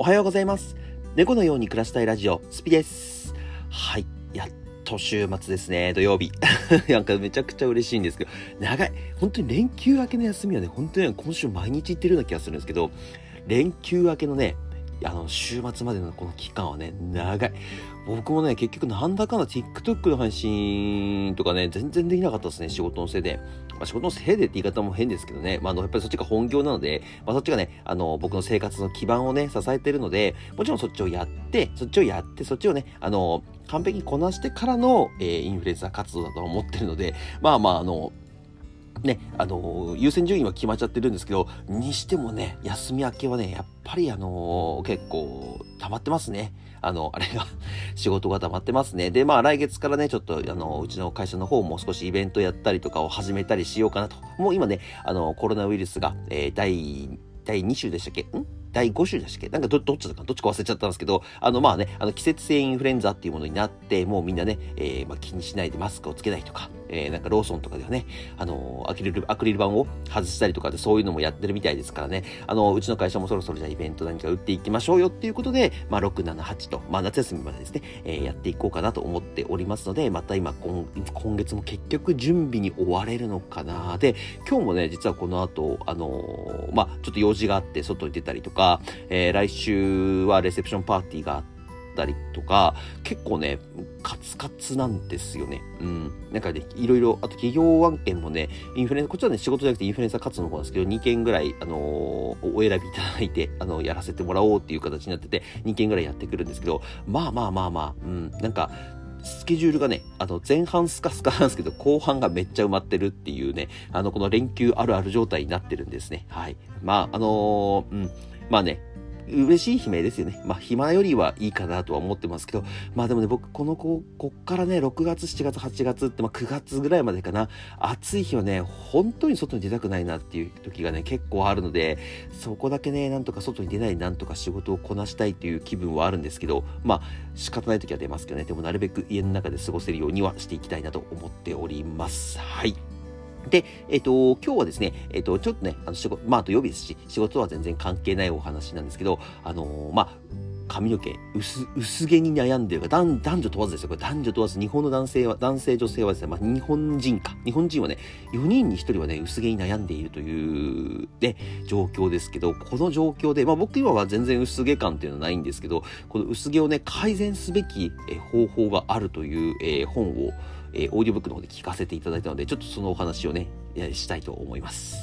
おはようございます。猫のように暮らしたいラジオ、スピです。はい。やっと週末ですね、土曜日。なんかめちゃくちゃ嬉しいんですけど、長い。本当に連休明けの休みはね、本当に今週毎日行ってるような気がするんですけど、連休明けのね、あの、週末までのこの期間はね、長い。僕もね、結局なんだかんだ TikTok の配信とかね、全然できなかったですね、仕事のせいで。まあ、仕事のせいでって言い方も変ですけどね、まあ、あの、やっぱりそっちが本業なので、まあ、そっちがね、あの、僕の生活の基盤をね、支えてるので、もちろんそっちをやって、そっちをやって、そっちをね、あの、完璧にこなしてからの、えーインフルエンサー活動だと思ってるので、まあまあ、あの、ね、あの優先順位は決まっちゃってるんですけど、にしてもね、休み明けはね、やっぱりあの結構溜まってますね。あの、あれが、仕事が溜まってますね。で、まあ来月からね、ちょっとあの、うちの会社の方も少しイベントやったりとかを始めたりしようかなと。もう今ね、あの、コロナウイルスが、えー第、第2週でしたっけ？ん？第5週でしたっけ？なんかど、どっちだかどっちか忘れちゃったんですけど、あの、まあね、あの、季節性インフルエンザっていうものになって、もうみんなね、えーまあ気にしないでマスクをつけないとか、えーなんかローソンとかではね、あのアクリル、アクリル板を外したりとかでそういうのもやってるみたいですからね、あのうちの会社もそろそろじゃあイベント何か打っていきましょうよっていうことで、まあ、6、7、8と、まあ、夏休みまでですね、えーやっていこうかなと思っておりますので、また今今、今月も結局準備に追われるのかな。で、今日もね、実はこの後、あのまあ、ちょっと用事があって外に出たりとか、えー来週はレセプションパーティーがあって、たりとか結構ねカツカツなんですよねうんなんかねいろいろあと企業案件もねインフルエンサーこっちはね仕事じゃなくてインフルエンサー活動の方なんですけど2件ぐらいあのーお選びいただいてあのやらせてもらおうっていう形になってて2件ぐらいやってくるんですけどまあまあまあまあうんなんかスケジュールがね、あの、前半スカスカなんですけど、後半がめっちゃ埋まってるっていうね、あの、この連休あるある状態になってるんですね。はい。まあ、あのーうん。まあね、嬉しい悲鳴ですよね。まあ、暇よりはいいかなとは思ってますけど、まあでもね、僕、この子、こっからね、6月、7月、8月って、まあ9月ぐらいまでかな、暑い日はね、本当に外に出たくないなっていう時がね、結構あるので、そこだけね、なんとか外に出ない、なんとか仕事をこなしたいっていう気分はあるんですけど、まあ、仕方ない時は出ますけどね、でもなるべく家の中で過ごせるようにはしていきたいなと思っております。はい。で、えっ、と、今日はですね、えっ、と、ちょっとね、あの仕事、まあ、土曜日ですし、仕事とは全然関係ないお話なんですけど、あのーまあ、髪の毛薄薄毛に悩んでるか男男女問わずですよ。これ男女問わず日本の男性は男性女性はですね、まあ、日本人か。日本人はね4人に1人はね薄毛に悩んでいるというね状況ですけどこの状況で、まあ、僕今は全然薄毛感っていうのはないんですけどこの薄毛をね改善すべき方法があるという、えー本を、えーオーディオブックの方で聞かせていただいたのでちょっとそのお話をねしたいと思います。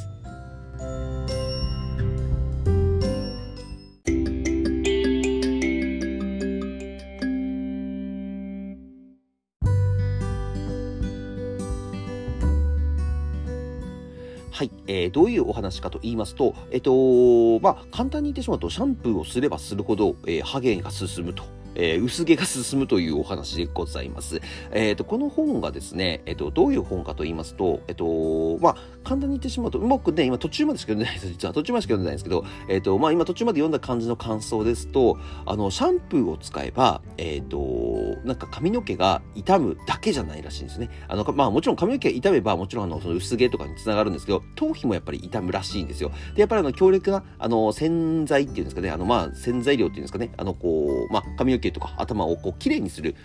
はい、えーどういうお話かと言いますと、えっ、とまあ、簡単に言ってしまうと、シャンプーをすればするほど、えー、ハゲが進むと。えー薄毛が進むというお話でございます。えっ、と、この本がですね、えっ、と、どういう本かと言いますと、えっ、と、まあ、簡単に言ってしまうと、僕ね、今途中までしか読んでないです。実は途中までしか読んでないんですけど、えっ、と、まあ、今途中まで読んだ感じの感想ですと、あの、シャンプーを使えば、えっ、と、なんか髪の毛が傷むだけじゃないらしいんですね。あの、まあ、もちろん髪の毛が傷めば、もちろんあの、その薄毛とかにつながるんですけど、頭皮もやっぱり傷むらしいんですよ。で、やっぱりあの、強力な、あの、洗剤っていうんですかね、あの、まあ、洗剤量っていうんですかね、あの、こう、まあ、髪の毛とか頭をこう、きれいにする、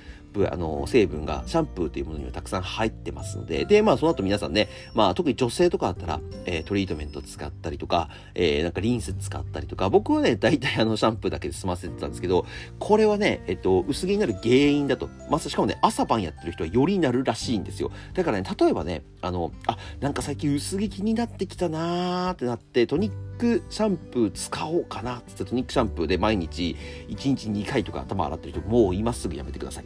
あの成分がシャンプーというものにはたくさん入ってますので、で、まあその後皆さんね、まあ特に女性とかだったら、えートリートメント使ったりとか、えーなんかリンス使ったりとか、僕はね、大体あのシャンプーだけで済ませてたんですけど、これはね、えっと、薄毛になる原因だと、まあしかもね、朝晩やってる人はよりなるらしいんですよ。だからね、例えばね、あの、あ、なんか最近薄毛気になってきたなーってなって、トニックシャンプー使おうかなって言ったトニックシャンプーで毎日1日2回とか頭洗ってる人、もう今すぐやめてください。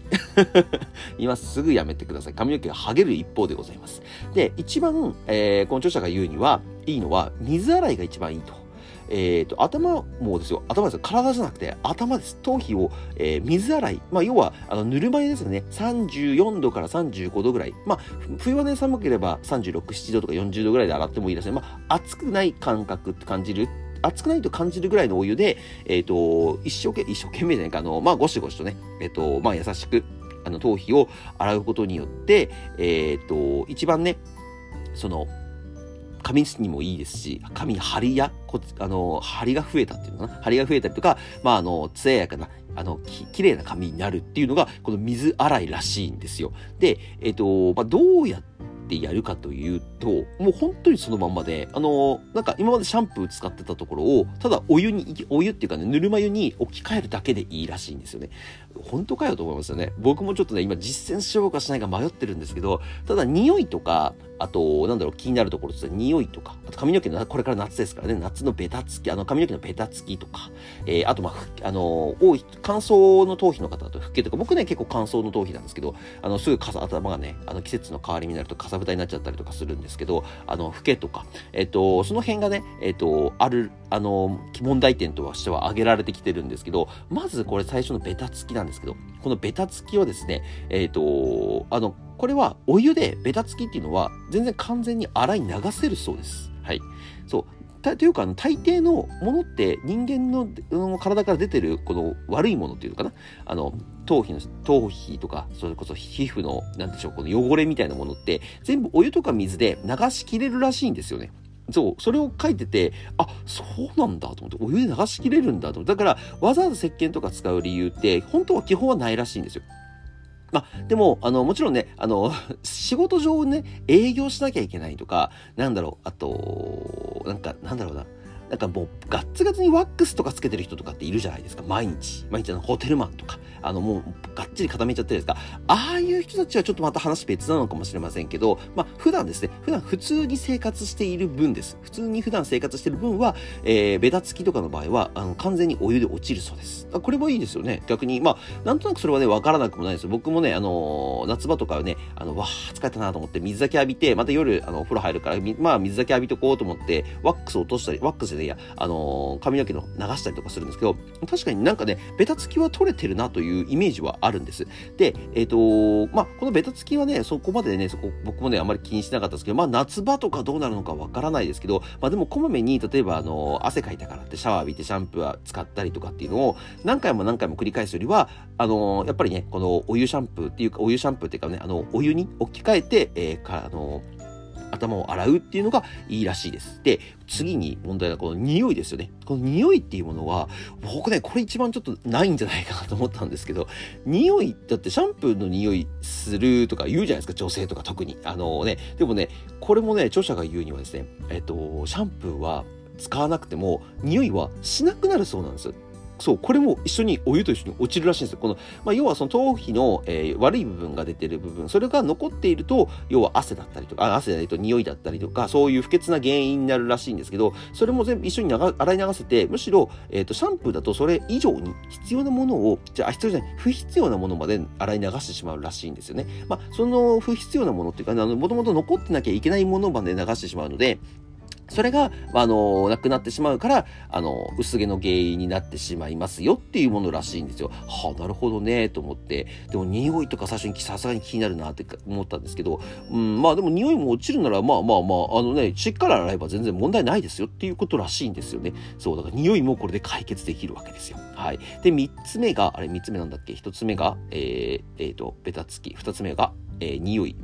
今すぐやめてください。髪の毛が剥げる一方でございます。で、一番、えーこの著者が言うには、いいのは、水洗いが一番いいと。えっ、と、頭もですよ。頭ですよ。体じゃなくて、頭です。頭皮を、えー水洗い。まあ、要は、あの、ぬるま湯ですよね。34度から35度ぐらい。まあ、冬はね、寒ければ36、7度とか40度ぐらいで洗ってもいいですね。まあ、熱くない感覚って感じる？熱くないと感じるぐらいのお湯で、えっ、と、一生懸命、一生懸命じゃないか、あの、まあ、ゴシゴシとね、えっ、と、まあ、優しく、あの、頭皮を洗うことによって、えっ、と、一番ね、その、髪にもいいですし、髪に張りや、こあの、張りが増えたっていうのかな？張りが増えたりとか、まあ、あの、艶やかな、あの、き、綺麗な髪になるっていうのが、この水洗いらしいんですよ。で、えっ、と、まあ、どうやってってやるかというと、もう本当にそのまんまで、あのなんか今までシャンプー使ってたところを、ただお湯に、お湯っていうかね、ぬるま湯に置き換えるだけでいいらしいんですよね。本当かよと思いますよね。僕もちょっとね、今実践しようかしないか迷ってるんですけど、ただ匂いとか、あと、なんだろう、気になるところとして匂いとか、あと髪の毛の、これから夏ですからね、夏のベタつき、あの髪の毛のベタつきとか、えー、あと、まあ、あの、多い、乾燥の頭皮の方だと、ふけとか、僕ね、結構乾燥の頭皮なんですけど、あの、すぐかさ、頭がね、あの、季節の変わりになるとかさぶたになっちゃったりとかするんですけど、あの、ふけとか、えっ、ー、と、その辺がね、えっ、ー、と、ある、あの、問題点としては挙げられてきてるんですけど、まずこれ最初のベタつきなんですけど、このベタつきはですね、えっ、ー、と、あの、これはお湯でベタつきっていうのは全然完全に洗い流せるそうです。はい。そう。というか、あの、大抵のものって人間の、うん、体から出てるこの悪いものっていうのかな？あの、頭皮の、頭皮とか、それこそ皮膚の、なんでしょう、この汚れみたいなものって、全部お湯とか水で流しきれるらしいんですよね。そう、それを書いてて、あ、そうなんだと思って、お湯で流しきれるんだと思って、だから、わざわざ石鹸とか使う理由って、本当は基本はないらしいんですよ。まあ、でも、あの、もちろんね、あの、仕事上ね、営業しなきゃいけないとか、なんだろう、あと、なんか、なんだろうな、なんかもうガッツガツにワックスとかつけてる人とかっているじゃないですか。毎日。毎日のホテルマンとか。あのもうがっちり固めちゃってるんですか。ああいう人たちはちょっとまた話別なのかもしれませんけど、まあ普段ですね、普段普通に生活している分です。普通に普段生活している分は、えー、ベタつきとかの場合は、あの完全にお湯で落ちるそうです。これもいいですよね。逆に、まあなんとなくそれはね、わからなくもないです。僕もね、あのー、夏場とかはね、あの、わー、疲れたなと思って水だけ浴びて、また夜、あの、お風呂入るから、まあ水だけ浴びとこうと思って、ワックス落としたり、ワックスでいや、あのー髪の毛の流したりとかするんですけど、確かになんかね、ベタつきは取れてるなというイメージはあるんです。で、えっ、ー、とまあ、このベタつきはね、そこまでね、そこ、僕もね、あまり気にしなかったですけど、まあ、夏場とかどうなるのかわからないですけど、まあ、でも、こまめに、例えば、あの、汗かいたからってシャワー浴びてシャンプーは使ったりとかっていうのを、何回も何回も繰り返すよりは、あの、やっぱりね、このお湯シャンプーっていうか、お湯シャンプーっていうかね、あの、お湯に置き換えて、えー、か、あの、頭を洗うっていうのがいいらしいです。で、次に問題はこの匂いですよね。この匂いっていうものは、僕ね、これ一番ちょっとないんじゃないかなと思ったんですけど、匂い、だってシャンプーの匂いするとか言うじゃないですか、女性とか特に。あのね、でもね、これもね、著者が言うにはですね、えっと、シャンプーは使わなくても匂いはしなくなるそうなんですよ。そう、これも一緒にお湯と一緒に落ちるらしいんですよ。この、まあ、要はその頭皮の、えー、悪い部分が出てる部分、それが残っていると、要は汗だったりとか、あ汗じゃないと匂いだったりとか、そういう不潔な原因になるらしいんですけど、それも全部一緒に洗い流せて、むしろ、えっ、ー、と、シャンプーだとそれ以上に必要なものを、じゃあ、必要じゃない、不必要なものまで洗い流してしまうらしいんですよね。まあ、その不必要なものっていうか、あの、もともと残ってなきゃいけないものまで流してしまうので、それが、あの、なくなってしまうから、あの、薄毛の原因になってしまいますよっていうものらしいんですよ。はあ、なるほどね、と思って。でも、匂いとか最初にさすがに気になるなって思ったんですけど、うん、まあでも匂いも落ちるなら、まあまあまあ、あのね、しっかり洗えば全然問題ないですよっていうことらしいんですよね。そう、だから匂いもこれで解決できるわけですよ。はい。で、三つ目が、あれ、三つ目なんだっけ？一つ目が、えー、えー、と、ベタつき。二つ目が、えー、匂い。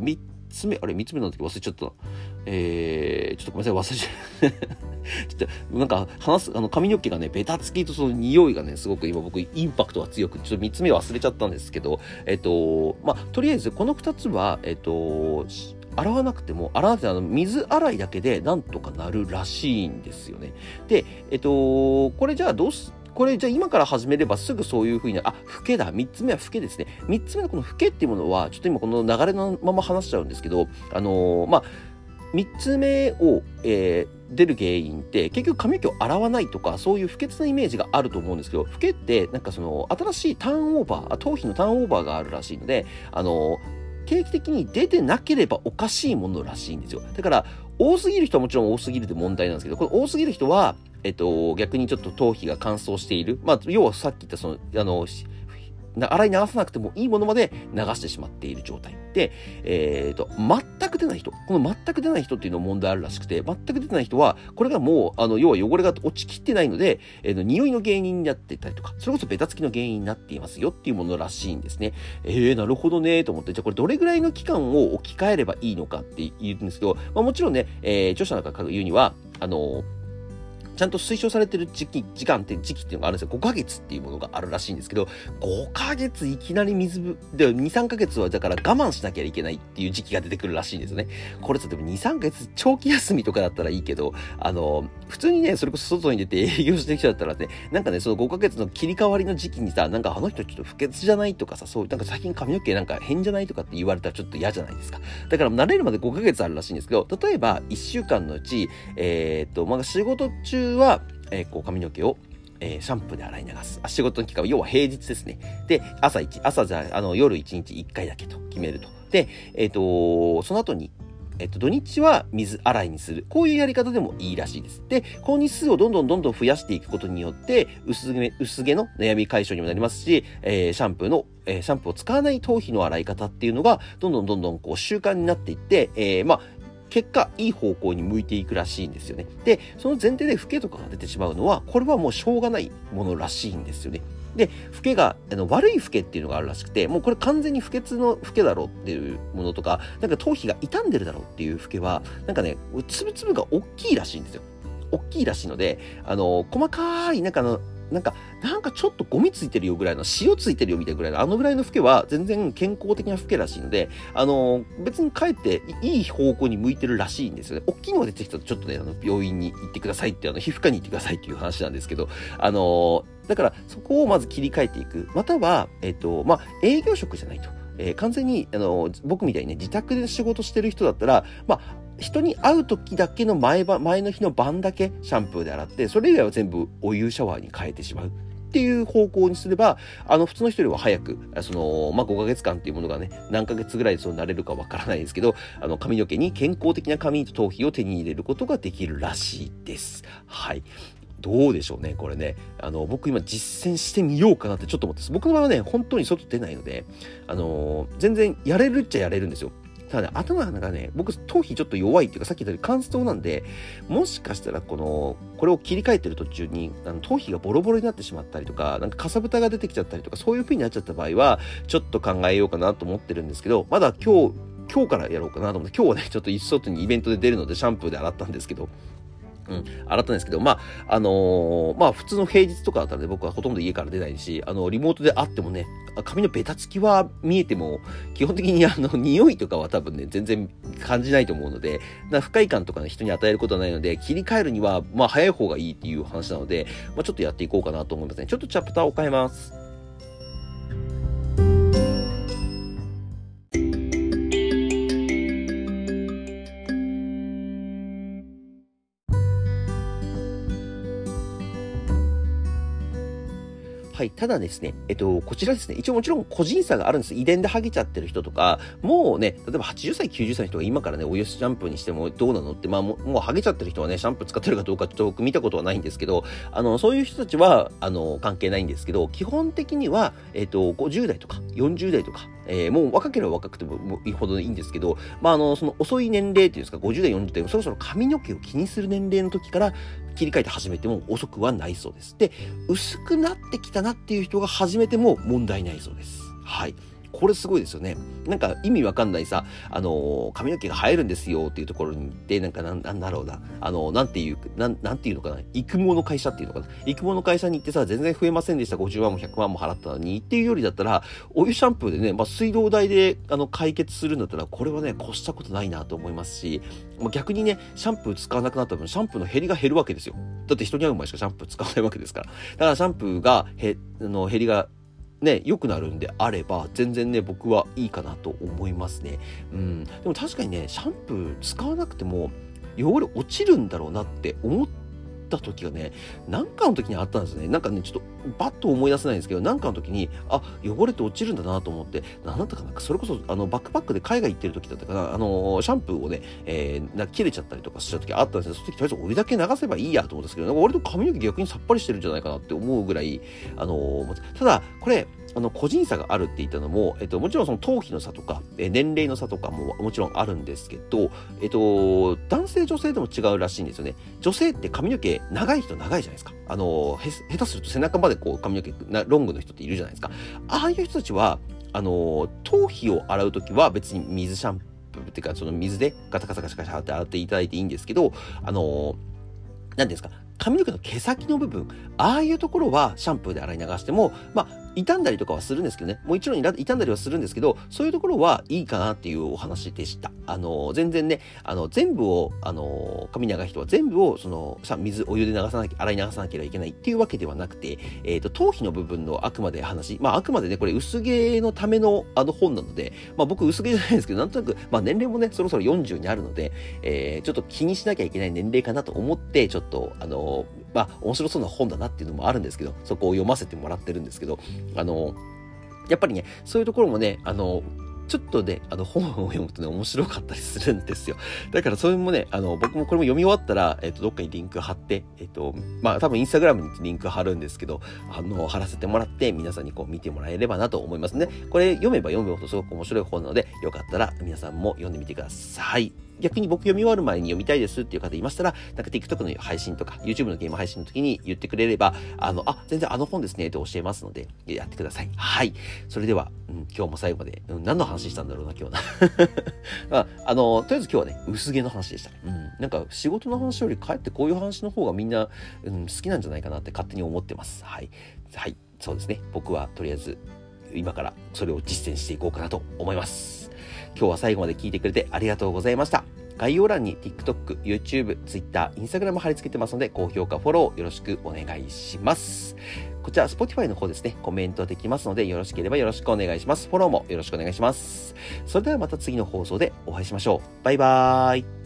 つ目、あれ、三つ目なんだっけ忘れちゃった。えー、ちょっとごめんなさい、忘れちゃう。ちょっと、なんか、話す、あの、髪の毛がね、ベタつきとその匂いがね、すごく今僕、インパクトが強く、ちょっと三つ目忘れちゃったんですけど、えっと、まあ、とりあえず、この二つは、えっと、洗わなくても、洗わなくてあの水洗いだけでなんとかなるらしいんですよね。で、えっと、これじゃあどうす、これじゃあ今から始めればすぐそういうふうにあ、老けだ。三つ目は老けですね。三つ目のこの老けっていうものは、ちょっと今この流れのまま話しちゃうんですけど、あのー、まあ、三つ目を、えー、出る原因って結局髪の毛を洗わないとかそういう不潔なイメージがあると思うんですけど老けってなんかその新しいターンオーバー頭皮のターンオーバーがあるらしいのであの定期的に出てなければおかしいものらしいんですよだから多すぎる人はもちろん多すぎるって問題なんですけどこの多すぎる人はえっと、逆にちょっと頭皮が乾燥している。まあ、要はさっき言ったその、あの、洗い流さなくてもいいものまで流してしまっている状態。で、えっ、と、全く出ない人。この全く出ない人っていうのも問題あるらしくて、全く出ない人は、これがもう、あの、要は汚れが落ちきってないので、えー、の匂いの原因になっていたりとか、それこそベタつきの原因になっていますよっていうものらしいんですね。えー、なるほどね、と思って、じゃあこれどれぐらいの期間を置き換えればいいのかって言うんですけど、まあもちろんね、えー、著者なんかが言うには、あのちゃんと推奨されてる時期、時間って時期っていうのがあるんですよ。5ヶ月っていうものがあるらしいんですけど、5ヶ月いきなり水ぶ、で、2、3ヶ月はだから我慢しなきゃいけないっていう時期が出てくるらしいんですよね。これさ、でも2、3ヶ月長期休みとかだったらいいけど、あの、普通にね、それこそ外に出て 営業してきちゃったらね、なんかね、その5ヶ月の切り替わりの時期にさ、なんかあの人ちょっと不潔じゃないとかさ、そう、なんか最近髪の毛なんか変じゃないとかって言われたらちょっと嫌じゃないですか。だから慣れるまで5ヶ月あるらしいんですけど、例えば1週間のうち、えー、っと、まあ、仕事中は、えー、こう髪の毛をえー、シャンプーで洗い流す。仕事の期間は、要は平日ですね。で、朝1、朝じゃあ、の、夜1日1回だけと決めると。で、えっ、ー、と、その後に、えっと、土日は水洗いにする。こういうやり方でもいいらしいです。で、この日数をどんどんどんどん増やしていくことによって、薄毛、薄毛の悩み解消にもなりますし、えー、シャンプーの、えー、シャンプーを使わない頭皮の洗い方っていうのが、どんどんどんどんこう習慣になっていって、えー、まあ、結果、いい方向に向いていくらしいんですよね。で、その前提で老けとかが出てしまうのは、これはもうしょうがないものらしいんですよね。で、老けが、あの、悪い老けっていうのがあるらしくて、もうこれ完全に不潔の老けだろうっていうものとか、なんか頭皮が傷んでるだろうっていう老けは、なんかね、つぶつぶが大きいらしいんですよ。大きいらしいので、あの、細かい、なんかの、なんか、なんかちょっとゴミついてるよぐらいの、塩ついてるよみたいなぐらいの、あのぐらいの老けは全然健康的な老けらしいので、あの、別にかえっていい方向に向いてるらしいんですよね。大きいのが出てきたとちょっとね、あの、病院に行ってくださいっていう、あの、皮膚科に行ってくださいっていう話なんですけど、あの、だからそこをまず切り替えていく。または、えっと、まあ、営業職じゃないと。えー、完全に、あの、僕みたいにね、自宅で仕事してる人だったら、まあ、人に会う時だけの前前の日の晩だけシャンプーで洗って、それ以外は全部お湯シャワーに変えてしまう。っていう方向にすれば、あの、普通の人よりは早く、その、まあ、5ヶ月間っていうものがね、何ヶ月ぐらいそうなれるかわからないですけど、あの、髪の毛に健康的な髪と頭皮を手に入れることができるらしいです。はい。どうでしょうね、これね。あの、僕今実践してみようかなってちょっと思ってます。僕の場合はね、本当に外出ないので、あの全然やれるっちゃやれるんですよ。ただね、頭がね、僕、頭皮ちょっと弱いっていうか、さっき言ったように乾燥なんで、もしかしたら、この、これを切り替えてる途中に、あの頭皮がボロボロになってしまったりとか、なんかかさぶたが出てきちゃったりとか、そういう風になっちゃった場合は、ちょっと考えようかなと思ってるんですけど、まだ今日、今日からやろうかなと思って、今日はね、ちょっと一外にイベントで出るので、シャンプーで洗ったんですけど、うん、洗ったんですけど、まあ、あのー、まあ、普通の平日とかだったらね、僕はほとんど家から出ないし、あの、リモートであってもね、髪のベタつきは見えても、基本的にあの、匂いとかは多分ね、全然感じないと思うので、な不快感とかね、人に与えることはないので、切り替えるには、まあ、早い方がいいっていう話なので、まあ、ちょっとやっていこうかなと思いますね。ちょっとチャプターを変えます。はい。ただですね、えっと、こちらですね、一応もちろん個人差があるんです。遺伝でハゲちゃってる人とか、もうね、例えば80歳、90歳の人が今からね、お湯シャンプーにしてもどうなのって、まあもう、もうハゲちゃってる人はね、シャンプー使ってるかどうかちょっと僕見たことはないんですけど、あの、そういう人たちは、あの、関係ないんですけど、基本的には、えっと、50代とか40代とか、えー、もう若ければ若くてもいいほどいいんですけど、まあ、あの、その遅い年齢っていうんですか、50代、40代、そろそろ髪の毛を気にする年齢の時から切り替えて始めても遅くはないそうです。で、薄くなってきたなっていう人が始めても問題ないそうです。はい。これすごいですよね。なんか意味わかんないさ、あのー、髪の毛が生えるんですよっていうところに行って、なんかなん、なんだろうな、あのー、なんていう、なん、なんていうのかな、育毛の会社っていうのかな、育毛の会社に行ってさ、全然増えませんでした、50万も100万も払ったのにっていうよりだったら、お湯シャンプーでね、まあ、水道代で、あの、解決するんだったら、これはね、越したことないなと思いますし、まあ、逆にね、シャンプー使わなくなった分、シャンプーの減りが減るわけですよ。だって人に会う前しかシャンプー使わないわけですから。だからシャンプーが、へ、あの、減りがね、良くなるんであれば、全然ね、僕はいいかなと思いますね。うん。でも確かにね、シャンプー使わなくても、汚れ落ちるんだろうなって思った時がね、なんかの時にあったんですね。なんかね、ちょっとバッと思い出せないんですけど、なんかの時に、あ、汚れて落ちるんだなと思って、何だったかな。それこそ、あの、バックパックで海外行ってる時だったかな、あの、シャンプーをね、えー、な切れちゃったりとかした時あったんですけど、その時とりあえずお湯だけ流せばいいやと思うんですけど、なんか俺と髪の毛逆にさっぱりしてるんじゃないかなって思うぐらい、あの、ただ、これ、あの個人差があるって言ったのも、えっと、もちろんその頭皮の差とか、え年齢の差とかももちろんあるんですけど、えっと、男性女性でも違うらしいんですよね。女性って髪の毛長い人長いじゃないですか。あの、下手すると背中までこう髪の毛なロングの人っているじゃないですか。ああいう人たちは、あの、頭皮を洗うときは別に水シャンプーっていうか、その水でガタガタガタガタって洗っていただいていいんですけど、あの、何ですか、髪の毛の毛先の部分、ああいうところはシャンプーで洗い流しても、まあ、傷んだりとかはするんですけどね、もちろん傷んだりはするんですけど、そういうところはいいかなっていうお話でした。あの、全然ね、あの、全部を、あの、髪長い人は全部を、その、水、お湯で流さなきゃ、洗い流さなければいけないっていうわけではなくて、えっ、ー、と、頭皮の部分のあくまで話、まあ、あくまでね、これ薄毛のためのあの本なので、まあ、僕薄毛じゃないですけど、なんとなく、まあ、年齢もね、そろそろ40にあるので、えー、ちょっと気にしなきゃいけない年齢かなと思って、ちょっと、あの、まあ、面白そうな本だなっていうのもあるんですけど、そこを読ませてもらってるんですけど、あの、やっぱりね、そういうところもね、あの、ちょっとね、あの本を読むとね、面白かったりするんですよ。だからそれもね、あの、僕もこれも読み終わったら、えっ、と、どっかにリンク貼って、えっ、と、まあ、多分インスタグラムにリンク貼るんですけど、あの、貼らせてもらって、皆さんにこう見てもらえればなと思いますね。これ読めば読むほどすごく面白い本なので、よかったら皆さんも読んでみてください。逆に僕読み終わる前に読みたいですっていう方いましたら、なんか TikTok の配信とか YouTube のゲーム配信の時に言ってくれれば、あの、あ、全然あの本ですねって教えますので、やってください。はい。それでは、うん、今日も最後まで、うん、何の話したんだろうな、今日な。まあ、あの、とりあえず今日はね、薄毛の話でした。うん。なんか仕事の話よりかえってこういう話の方がみんな、うん、好きなんじゃないかなって勝手に思ってます。はい。はい。そうですね。僕はとりあえず、今からそれを実践していこうかなと思います。今日は最後まで聞いてくれてありがとうございました。概要欄に TikTok、YouTube、Twitter、Instagram 貼り付けてますので、高評価、フォローよろしくお願いします。こちら、Spotify の方ですね、コメントできますので、よろしければよろしくお願いします。フォローもよろしくお願いします。それではまた次の放送でお会いしましょう。バイバーイ。